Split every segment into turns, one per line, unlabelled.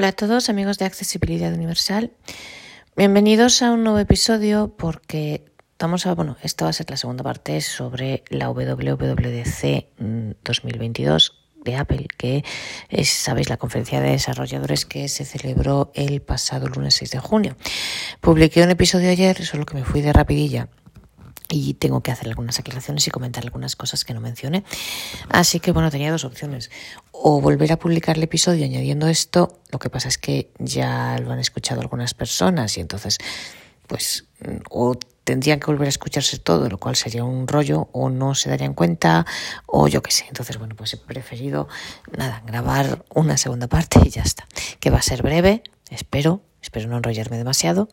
Hola a todos amigos de Accesibilidad Universal. Bienvenidos a un nuevo episodio porque vamos a, bueno, esta va a ser la segunda parte sobre la WWDC 2022 mm, de Apple, que es, sabéis, la conferencia de desarrolladores que se celebró el pasado lunes 6 de junio. Publiqué un episodio ayer, solo que me fui de rapidilla y tengo que hacer algunas aclaraciones y comentar algunas cosas que no mencioné. Así que bueno, tenía dos opciones. O volver a publicar el episodio añadiendo esto, lo que pasa es que ya lo han escuchado algunas personas y entonces, pues, o tendrían que volver a escucharse todo, lo cual sería un rollo, o no se darían cuenta, o yo qué sé. Entonces, bueno, pues he preferido, nada, grabar una segunda parte y ya está. Que va a ser breve, espero, espero no enrollarme demasiado,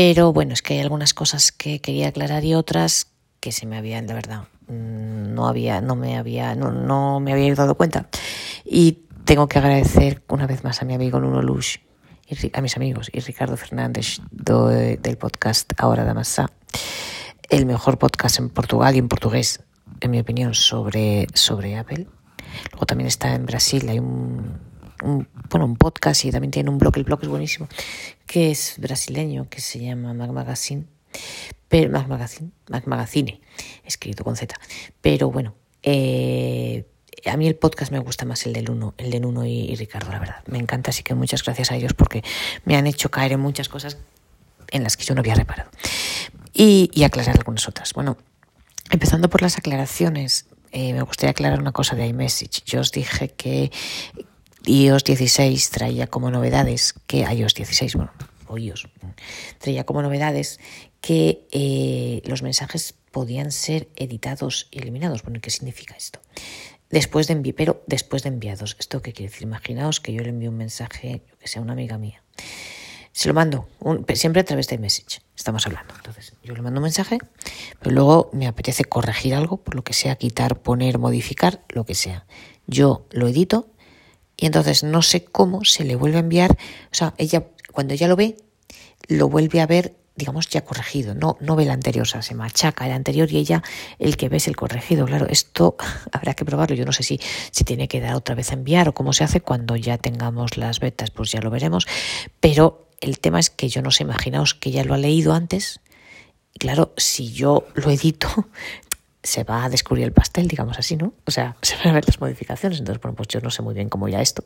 pero bueno, es que hay algunas cosas que quería aclarar y otras que se me habían, de verdad, mm, no había, no me había, no, no me había dado cuenta. Y tengo que agradecer una vez más a mi amigo Nuno Lush, y a mis amigos y Ricardo Fernández del podcast Ahora da el mejor podcast en Portugal y en portugués, en mi opinión, sobre, sobre Apple. Luego también está en Brasil, hay un bueno, un podcast y también tiene un blog, el blog es buenísimo, que es brasileño, que se llama Mac Magazine, pero, Mac Magazine, Mac Magazine, escrito con Z. Pero bueno, eh, a mí el podcast me gusta más el del Uno, el de Nuno y, Ricardo, la verdad. Me encanta, así que muchas gracias a ellos porque me han hecho caer en muchas cosas en las que yo no había reparado. Y, y aclarar algunas otras. Bueno, empezando por las aclaraciones, eh, me gustaría aclarar una cosa de iMessage. Yo os dije que iOS 16 traía como novedades que iOS 16, bueno, o iOS, traía como novedades que eh, los mensajes podían ser editados y eliminados. Bueno, ¿qué significa esto? Después de enviar, pero después de enviados. ¿Esto qué quiere decir? Imaginaos que yo le envío un mensaje, que sea una amiga mía. Se lo mando, siempre a través de Message, estamos hablando. Entonces, yo le mando un mensaje, pero luego me apetece corregir algo, por lo que sea, quitar, poner, modificar, lo que sea. Yo lo edito y entonces no sé cómo se le vuelve a enviar, o sea, ella cuando ella lo ve, lo vuelve a ver, digamos, ya corregido, no, no ve el anterior, o sea, se machaca el anterior y ella el que ve es el corregido. Claro, esto habrá que probarlo, yo no sé si se tiene que dar otra vez a enviar o cómo se hace cuando ya tengamos las betas, pues ya lo veremos, pero el tema es que yo no sé, imaginaos que ya lo ha leído antes, y claro, si yo lo edito, se va a descubrir el pastel, digamos así, ¿no? O sea, se van a ver las modificaciones. Entonces, bueno, pues yo no sé muy bien cómo ya esto.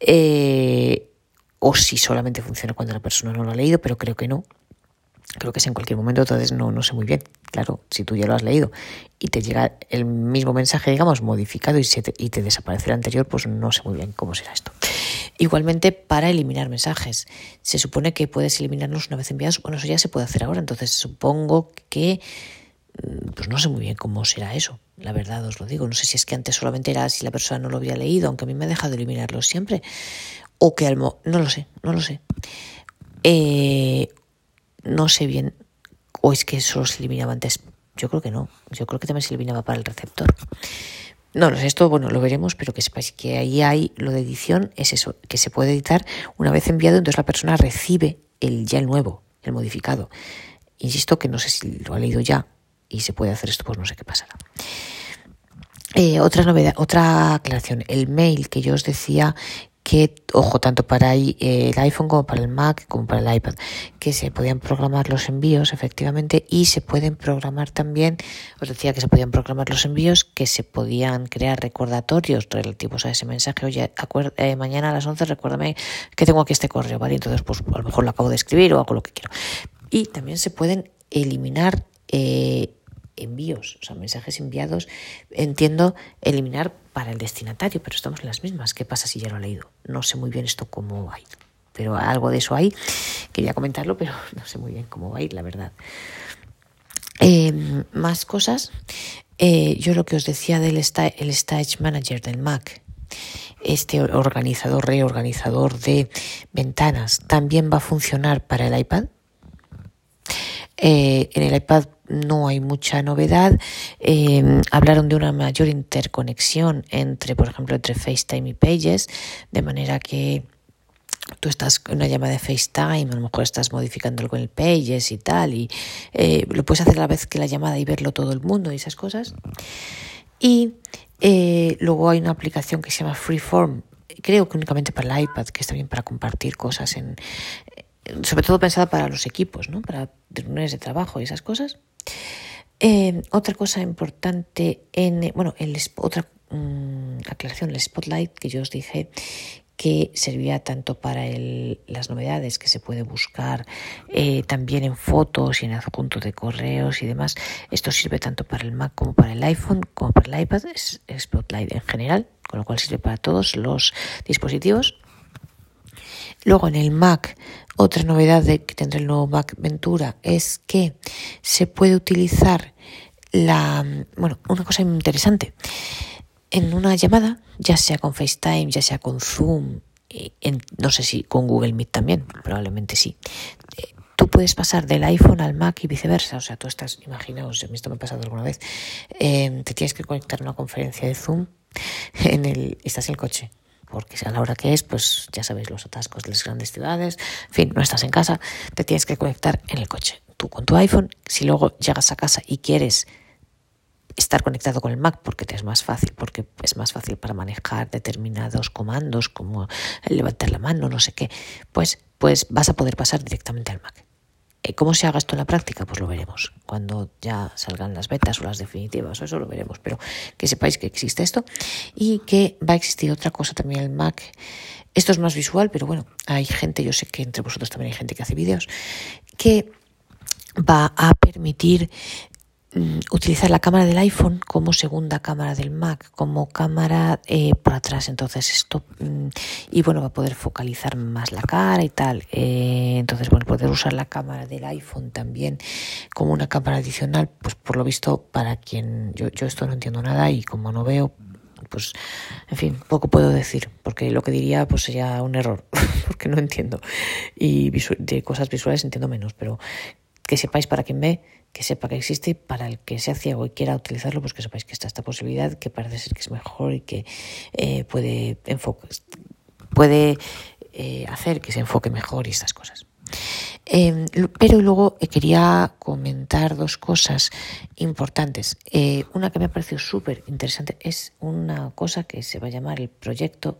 Eh, o si solamente funciona cuando la persona no lo ha leído, pero creo que no. Creo que es en cualquier momento, entonces no, no sé muy bien. Claro, si tú ya lo has leído y te llega el mismo mensaje, digamos, modificado y, te, y te desaparece el anterior, pues no sé muy bien cómo será esto. Igualmente, para eliminar mensajes. Se supone que puedes eliminarlos una vez enviados. Bueno, eso ya se puede hacer ahora. Entonces, supongo que pues no sé muy bien cómo será eso, la verdad os lo digo. No sé si es que antes solamente era si la persona no lo había leído, aunque a mí me ha dejado eliminarlo siempre, o que al no lo sé, no lo sé. Eh, no sé bien, o es que solo se eliminaba antes. Yo creo que no, yo creo que también se eliminaba para el receptor. No, lo sé, esto, bueno, lo veremos, pero que sepáis que ahí hay lo de edición, es eso, que se puede editar una vez enviado, entonces la persona recibe el ya el nuevo, el modificado. Insisto que no sé si lo ha leído ya, y se puede hacer esto, pues no sé qué pasará. Eh, otra novedad, otra aclaración, el mail que yo os decía que, ojo, tanto para el iPhone como para el Mac como para el iPad, que se podían programar los envíos efectivamente y se pueden programar también, os decía que se podían programar los envíos, que se podían crear recordatorios relativos a ese mensaje, oye, eh, mañana a las 11 recuérdame que tengo aquí este correo, ¿vale? Entonces, pues a lo mejor lo acabo de escribir o hago lo que quiero. Y también se pueden eliminar eh, envíos, o sea, mensajes enviados, entiendo eliminar para el destinatario, pero estamos en las mismas. ¿Qué pasa si ya lo ha leído? No sé muy bien esto cómo va a ir, pero algo de eso hay. Quería comentarlo, pero no sé muy bien cómo va a ir, la verdad. Em, más cosas. Eh, yo lo que os decía del el Stage Manager del Mac, este organizador, reorganizador de ventanas, también va a funcionar para el iPad. Eh, en el iPad no hay mucha novedad. Eh, hablaron de una mayor interconexión entre, por ejemplo, entre FaceTime y Pages, de manera que tú estás en una llamada de FaceTime, a lo mejor estás modificando algo en el Pages y tal, y eh, lo puedes hacer a la vez que la llamada y verlo todo el mundo y esas cosas. Y luego hay una aplicación que se llama Freeform, creo que únicamente para el iPad, que está bien para compartir cosas en, sobre todo pensada para los equipos, ¿no? Para reuniones de trabajo y esas cosas. Eh, otra cosa importante en, bueno, el, otra mm, aclaración, el Spotlight que yo os dije que servía tanto para el, las novedades que se puede buscar eh, también en fotos y en adjunto de correos y demás. Esto sirve tanto para el Mac como para el iPhone, como para el iPad, es Spotlight en general, con lo cual sirve para todos los dispositivos. Luego en el Mac, otra novedad de que tendrá el nuevo Mac Ventura es que se puede utilizar la, bueno, una cosa interesante en una llamada, ya sea con FaceTime, ya sea con Zoom, eh, no sé si con Google Meet también, probablemente sí. Eh, tú puedes pasar del iPhone al Mac y viceversa. O sea, tú estás, imaginaos, esto me ha pasado alguna vez, eh, te tienes que conectar a una conferencia de Zoom, en el, estás en el coche, porque a la hora que es, pues ya sabéis los atascos de las grandes ciudades, en fin, no estás en casa, te tienes que conectar en el coche. Tú con tu iPhone, si luego llegas a casa y quieres estar conectado con el Mac porque te es más fácil, porque es más fácil para manejar determinados comandos como levantar la mano, no sé qué, pues, pues vas a poder pasar directamente al Mac. Eh, ¿Cómo se haga esto en la práctica? Pues lo veremos. Cuando ya salgan las betas o las definitivas, eso lo veremos. Pero que sepáis que existe esto y que va a existir otra cosa también el Mac. Esto es más visual, pero bueno, hay gente, yo sé que entre vosotros también hay gente que hace vídeos, que va a permitir utilizar la cámara del iPhone como segunda cámara del Mac, como cámara eh, por atrás. Entonces esto, mm, y bueno, va a poder focalizar más la cara y tal. Eh, entonces, bueno, poder usar la cámara del iPhone también como una cámara adicional, pues por lo visto, para quien yo, yo esto no entiendo nada y como no veo, pues, en fin, poco puedo decir, porque lo que diría pues sería un error, porque no entiendo. Y de cosas visuales entiendo menos, pero que sepáis para quien ve que sepa que existe para el que sea ciego y quiera utilizarlo, pues que sepáis que está esta posibilidad, que parece ser que es mejor y que eh, puede, puede eh, hacer que se enfoque mejor y estas cosas. Em, pero luego eh, quería comentar dos cosas importantes. una que me ha parecido súper interesante es una cosa que se va a llamar el proyecto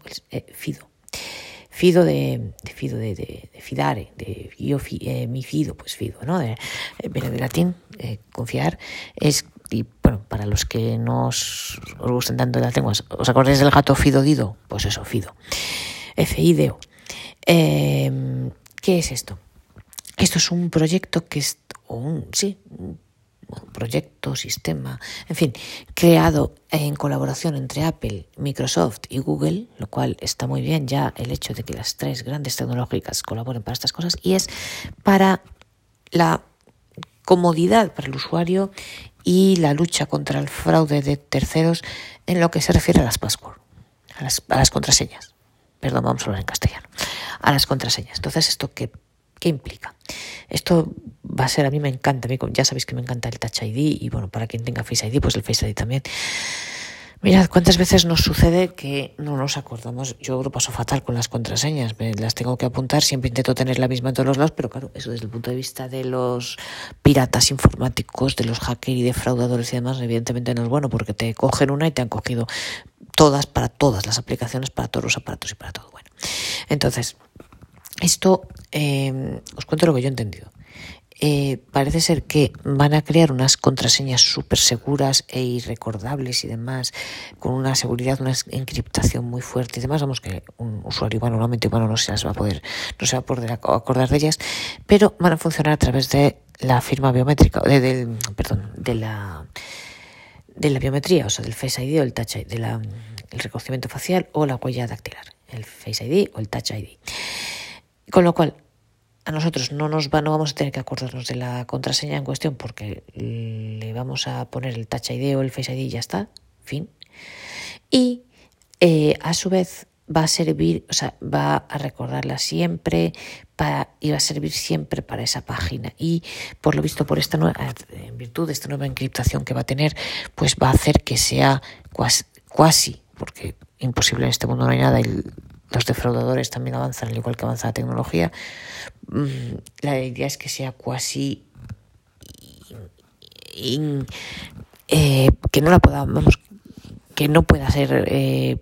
FIDO. Fido de, Fido de, de, Fidare, de yo eh, mi Fido, pues Fido, ¿no? De, eh, viene de latín, eh, confiar, es y bueno, para los que no os, gusten tanto de las lenguas, ¿os acordáis del gato Fido Dido? Pues eso, Fido. F-I-D-O. Em, ¿Qué es esto? Esto es un proyecto que es, un, sí, proyecto, sistema, en fin, creado en colaboración entre Apple, Microsoft y Google, lo cual está muy bien ya el hecho de que las tres grandes tecnológicas colaboren para estas cosas, y es para la comodidad para el usuario y la lucha contra el fraude de terceros en lo que se refiere a las passwords, a las, a las contraseñas. Perdón, vamos a hablar en castellano. A las contraseñas. Entonces, ¿esto qué, qué implica? Esto va a ser, a mí me encanta, ya sabéis que me encanta el Touch ID y bueno, para quien tenga Face ID, pues el Face ID también. Mirad cuántas veces nos sucede que no nos acordamos. Yo lo paso fatal con las contraseñas, me las tengo que apuntar, siempre intento tener la misma en todos los lados, pero claro, eso desde el punto de vista de los piratas informáticos, de los hackers y defraudadores y demás, evidentemente no es bueno porque te cogen una y te han cogido todas para todas las aplicaciones, para todos los aparatos y para todo. Bueno, entonces, esto eh, os cuento lo que yo he entendido. Eh, parece ser que van a crear unas contraseñas súper seguras e irrecordables y demás, con una seguridad, una encriptación muy fuerte y demás. Vamos que un usuario humano, normalmente humano, no se va a poder, no se va a poder acordar de ellas, pero van a funcionar a través de la firma biométrica, de, del, perdón, de la de la biometría, o sea, del Face ID o el Touch ID, el reconocimiento facial o la huella dactilar, el Face ID o el Touch ID. Con lo cual, a nosotros no nos va, no vamos a tener que acordarnos de la contraseña en cuestión porque le vamos a poner el Touch ID o el Face ID y ya está, fin. Y eh, a su vez va a servir, o sea, va a recordarla siempre para, y va a servir siempre para esa página. Y por lo visto, por esta nueva, en virtud de esta nueva encriptación que va a tener, pues va a hacer que sea cuasi, porque imposible en este mundo no hay nada, los defraudadores también avanzan, al igual que avanza la tecnología. Mm, la idea es que sea cuasi eh, que no la pueda, vamos, que no pueda ser eh,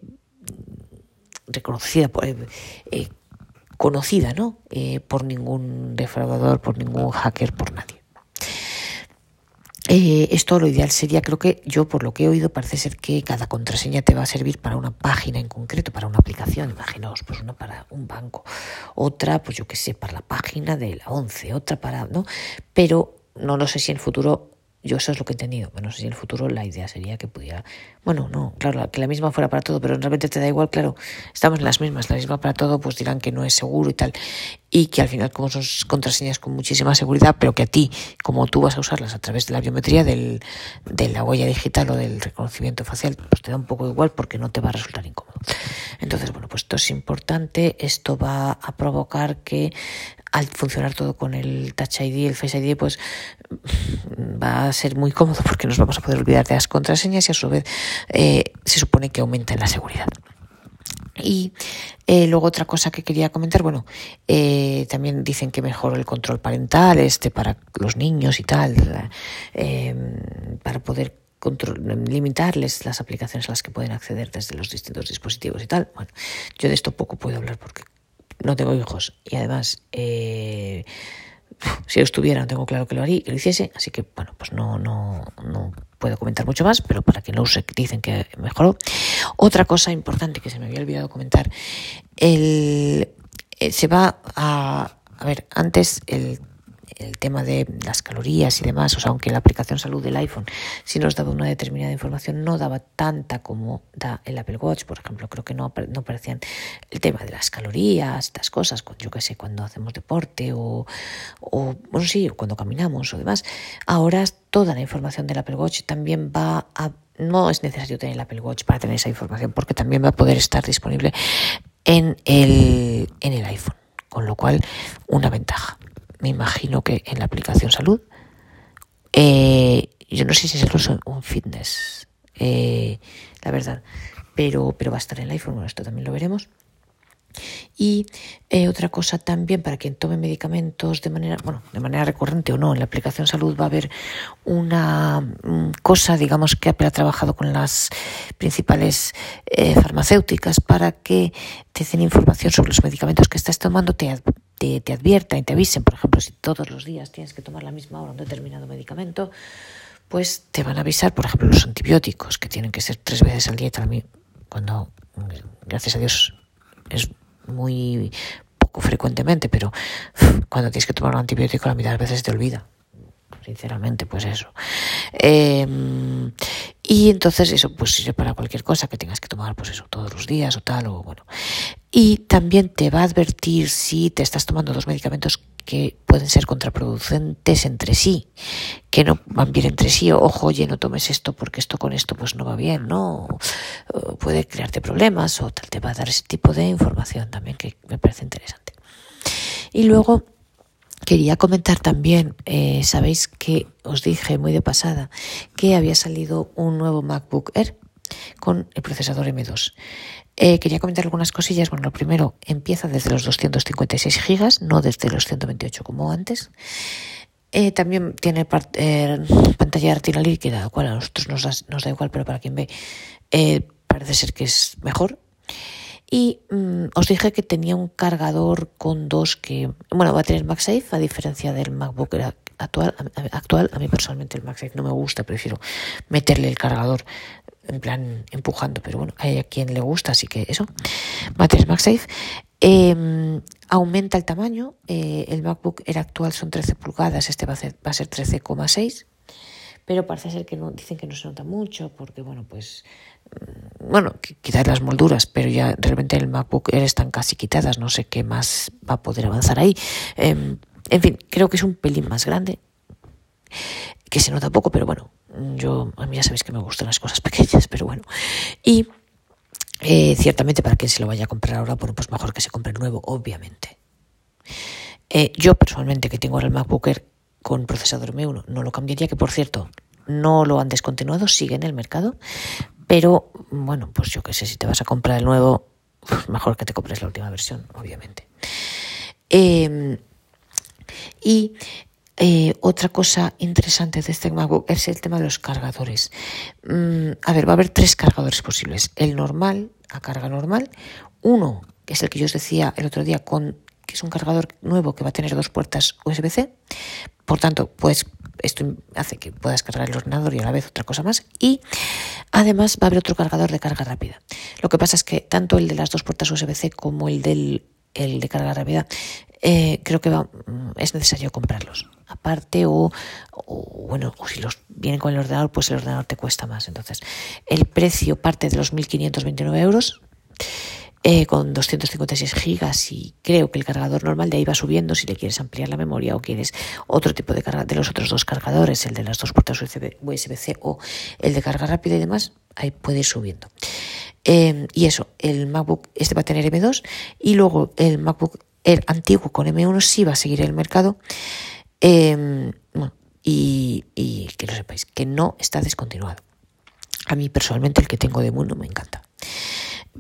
reconocida por, eh, conocida, ¿no? por ningún defraudador, por ningún hacker, por nadie. Eh, esto lo ideal sería, creo que yo por lo que he oído, parece ser que cada contraseña te va a servir para una página en concreto, para una aplicación, imaginaos, pues una para un banco, otra, pues yo qué sé, para la página de la 11, otra para, ¿no? Pero no lo sé si en futuro yo eso es lo que he entendido. Bueno, no sé si en el futuro la idea sería que pudiera. Bueno, no, claro, que la misma fuera para todo, pero realmente te da igual, claro, estamos en las mismas, la misma para todo, pues dirán que no es seguro y tal. Y que al final, como son contraseñas con muchísima seguridad, pero que a ti, como tú vas a usarlas a través de la biometría, del, de la huella digital o del reconocimiento facial, pues te da un poco igual porque no te va a resultar incómodo. Entonces, bueno, pues esto es importante, esto va a provocar que al funcionar todo con el Touch ID, el Face ID, pues va a ser muy cómodo porque nos vamos a poder olvidar de las contraseñas y a su vez eh, se supone que aumenta en la seguridad. Y eh, luego otra cosa que quería comentar, bueno, eh, también dicen que mejora el control parental, este para los niños y tal, para poder limitarles las aplicaciones a las que pueden acceder desde los distintos dispositivos y tal. Bueno, yo de esto poco puedo hablar porque no tengo hijos y además eh, si yo estuviera no tengo claro que lo haría que lo hiciese así que bueno pues no no no puedo comentar mucho más pero para que no use dicen que mejoró otra cosa importante que se me había olvidado comentar el eh, se va a a ver antes el el tema de las calorías y demás, o sea, aunque la aplicación salud del iPhone sí nos daba una determinada información, no daba tanta como da el Apple Watch, por ejemplo, creo que no, no aparecían el tema de las calorías, estas cosas, yo qué sé, cuando hacemos deporte o, o, bueno, sí, cuando caminamos o demás. Ahora toda la información del Apple Watch también va a no es necesario tener el Apple Watch para tener esa información porque también va a poder estar disponible en el, en el iPhone, con lo cual una ventaja me imagino que en la aplicación salud. Eh, yo no sé si es incluso un fitness, eh, la verdad, pero, pero va a estar en el iPhone, bueno, esto también lo veremos. Y eh, otra cosa también para quien tome medicamentos de manera, bueno, de manera recurrente o no, en la aplicación salud va a haber una mm, cosa, digamos, que ha trabajado con las principales eh, farmacéuticas para que te den información sobre los medicamentos que estás tomando, te, te, te adviertan y te avisen, por ejemplo, si todos los días tienes que tomar la misma hora un determinado medicamento, pues te van a avisar, por ejemplo, los antibióticos, que tienen que ser tres veces al día, también cuando, gracias a Dios, es muy poco frecuentemente, pero cuando tienes que tomar un antibiótico la mitad de veces te olvida. Sinceramente, pues eso. Em, y entonces eso pues sirve para cualquier cosa que tengas que tomar, pues eso, todos los días o tal, o bueno. Y también te va a advertir si te estás tomando dos medicamentos que pueden ser contraproducentes entre sí, que no van bien entre sí, ojo, oye, no tomes esto porque esto con esto pues no va bien, ¿no? puede crearte problemas o tal, te va a dar ese tipo de información también que me parece interesante. Y luego quería comentar también, eh, sabéis que os dije muy de pasada que había salido un nuevo MacBook Air con el procesador M2. Eh, quería comentar algunas cosillas. Bueno, lo primero, empieza desde los 256 gigas, no desde los 128 como antes. Eh, también tiene eh, pantalla retina líquida, la cual a nosotros nos da, igual, pero para quien ve parece ser que es mejor. Y mm, os dije que tenía un cargador con dos que, bueno, va a tener MagSafe, a diferencia del MacBook actual. actual. A mí personalmente el MagSafe no me gusta, prefiero meterle el cargador en plan empujando, pero bueno, hay a quien le gusta, así que eso. Matrix MagSafe. Eh, aumenta el tamaño, eh, el MacBook era actual son 13 pulgadas, este va a ser, va a ser 13,6, pero parece ser que no, dicen que no se nota mucho, porque bueno, pues, mm, bueno, quitar las molduras, pero ya realmente el MacBook Air están casi quitadas, no sé qué más va a poder avanzar ahí. Eh, en fin, creo que es un pelín más grande, que se nota poco, pero bueno, yo, a mí ya sabéis que me gustan las cosas pequeñas, pero bueno. Y eh, ciertamente para quien se lo vaya a comprar ahora, bueno, pues mejor que se compre el nuevo, obviamente. Eh, yo personalmente que tengo ahora el MacBook Air con procesador M1 no lo cambiaría, que por cierto no lo han descontinuado, sigue en el mercado, pero bueno, pues yo qué sé, si te vas a comprar el nuevo, pues mejor que te compres la última versión, obviamente. Eh, y eh, otra cosa interesante de este MacBook es el tema de los cargadores. Mm, a ver, va a haber tres cargadores posibles. El normal, a carga normal, uno, que es el que yo os decía el otro día, con que es un cargador nuevo que va a tener dos puertas USB-C. Por tanto, pues esto hace que puedas cargar el ordenador y a la vez otra cosa más. Y además va a haber otro cargador de carga rápida. Lo que pasa es que tanto el de las dos puertas USB-C como el del el de carga rápida, eh, creo que va, mm, es necesario comprarlos aparte o, bueno, o si los vienen con el ordenador, pues el ordenador te cuesta más. Entonces, el precio parte de los 1.529 euros eh, con 256 gigas y creo que el cargador normal de ahí va subiendo si le quieres ampliar la memoria o quieres otro tipo de carga de los otros dos cargadores, el de las dos puertas USB-C o el de carga rápida y demás, ahí puede ir subiendo. Eh, y eso, el MacBook este va a tener M2 y luego el MacBook Air antiguo con M1 sí va a seguir el mercado. Eh, y, que lo sepáis, que no está descontinuado. A mí personalmente el que tengo de Moon me encanta.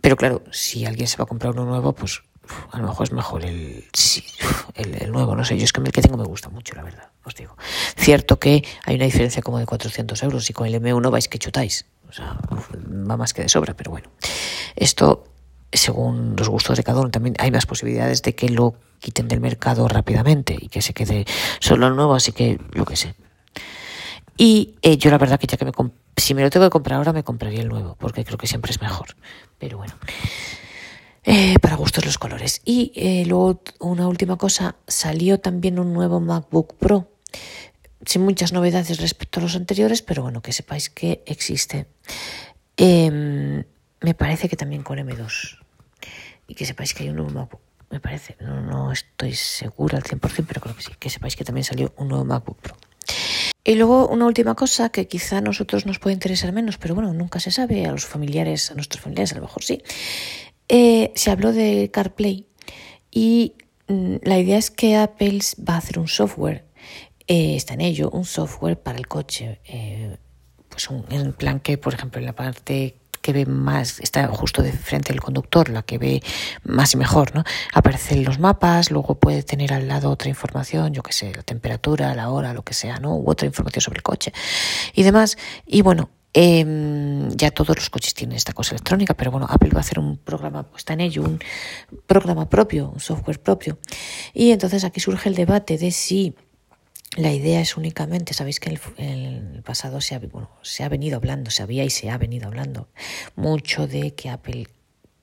Pero claro, si alguien se va a comprar uno nuevo, pues a lo mejor es mejor el, el, nuevo, no sé, yo es que el que tengo me gusta mucho, la verdad, os digo. Cierto que hay una diferencia como de 400 euros y con el M1 vais que chutáis, o sea, va más que de sobra, pero bueno, esto según los gustos de cada uno, también hay más posibilidades de que lo quiten del mercado rápidamente y que se quede solo el nuevo, así que lo que sé. Y eh, yo la verdad que ya que me si me lo tengo que comprar ahora me compraría el nuevo, porque creo que siempre es mejor. Pero bueno, eh, para gustos los colores. Y eh, luego una última cosa, salió también un nuevo MacBook Pro, sin muchas novedades respecto a los anteriores, pero bueno, que sepáis que existe. Em, me parece que también con M2. Y que sepáis que hay un nuevo MacBook. Me parece, no, no estoy segura al 100%, pero creo que sí. Que sepáis que también salió un nuevo MacBook Pro. Y luego una última cosa que quizá a nosotros nos puede interesar menos, pero bueno, nunca se sabe, a los familiares, a nuestros familiares a lo mejor sí. Eh, se habló de CarPlay y mm, la idea es que Apple va a hacer un software, eh, está en ello, un software para el coche. Eh, pues un, en plan que, por ejemplo, en la parte que ve más, está justo de frente del conductor, la que ve más y mejor, ¿no? Aparecen los mapas, luego puede tener al lado otra información, yo qué sé, la temperatura, la hora, lo que sea, ¿no? U otra información sobre el coche y demás. Y bueno, eh, ya todos los coches tienen esta cosa electrónica, pero bueno, Apple va a hacer un programa, pues está en ello, un programa propio, un software propio. Y entonces aquí surge el debate de si la idea es únicamente, sabéis que en el, pasado se ha, bueno, se ha venido hablando, se había y se ha venido hablando mucho de que Apple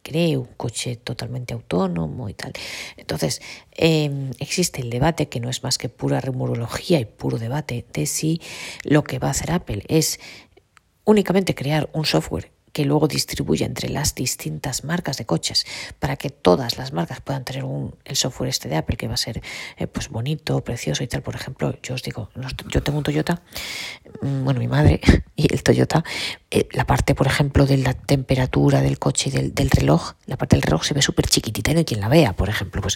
cree un coche totalmente autónomo y tal. Entonces, em, existe el debate que no es más que pura rumorología y puro debate de si lo que va a hacer Apple es únicamente crear un software que luego distribuye entre las distintas marcas de coches para que todas las marcas puedan tener un, el software este de Apple que va a ser eh, pues bonito, precioso y tal. Por ejemplo, yo os digo, yo tengo un Toyota, mm, bueno, mi madre y el Toyota, eh, la parte, por ejemplo, de la temperatura del coche y del, reloj, la parte del reloj se ve súper chiquitita y no hay quien la vea, por ejemplo. Pues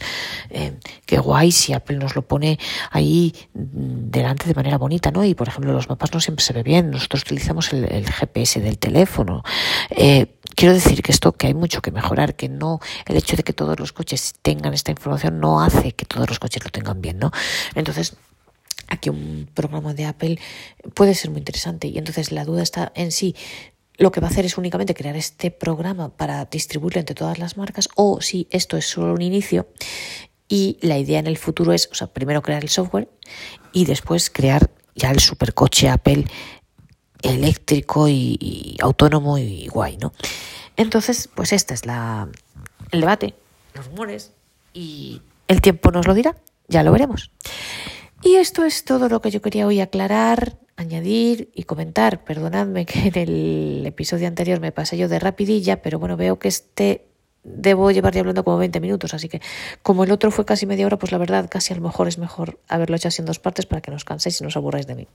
eh, qué guay si Apple nos lo pone ahí mm, delante de manera bonita, ¿no? Y, por ejemplo, los mapas no siempre se ve bien. Nosotros utilizamos el, el GPS del teléfono. Eh, quiero decir que esto que hay mucho que mejorar, que no el hecho de que todos los coches tengan esta información no hace que todos los coches lo tengan bien, ¿no? Entonces, aquí un programa de Apple puede ser muy interesante y entonces la duda está en sí lo que va a hacer es únicamente crear este programa para distribuirlo entre todas las marcas o si esto es solo un inicio y la idea en el futuro es, o sea, primero crear el software y después crear ya el supercoche Apple eléctrico y, autónomo y guay, ¿no? Entonces, pues este es la, el debate, los rumores y el tiempo nos lo dirá, ya lo veremos. Y esto es todo lo que yo quería hoy aclarar, añadir y comentar. Perdonadme que en el episodio anterior me pasé yo de rapidilla, pero bueno, veo que este debo llevar ya hablando como 20 minutos, así que como el otro fue casi media hora, pues la verdad casi a lo mejor es mejor haberlo hecho así en dos partes para que no os canséis y no os aburráis de mí.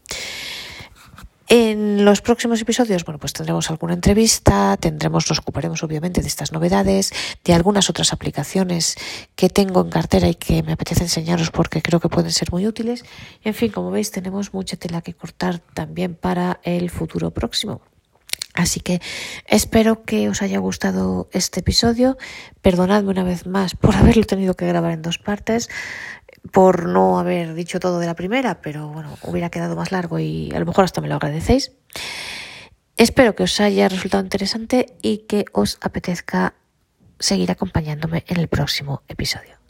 En los próximos episodios, bueno, pues tendremos alguna entrevista, tendremos, nos ocuparemos obviamente de estas novedades, de algunas otras aplicaciones que tengo en cartera y que me apetece enseñaros porque creo que pueden ser muy útiles. En fin, como veis, tenemos mucha tela que cortar también para el futuro próximo. Así que espero que os haya gustado este episodio. Perdonadme una vez más por haberlo tenido que grabar en dos partes por no haber dicho todo de la primera, pero bueno, hubiera quedado más largo y a lo mejor hasta me lo agradecéis. Espero que os haya resultado interesante y que os apetezca seguir acompañándome en el próximo episodio.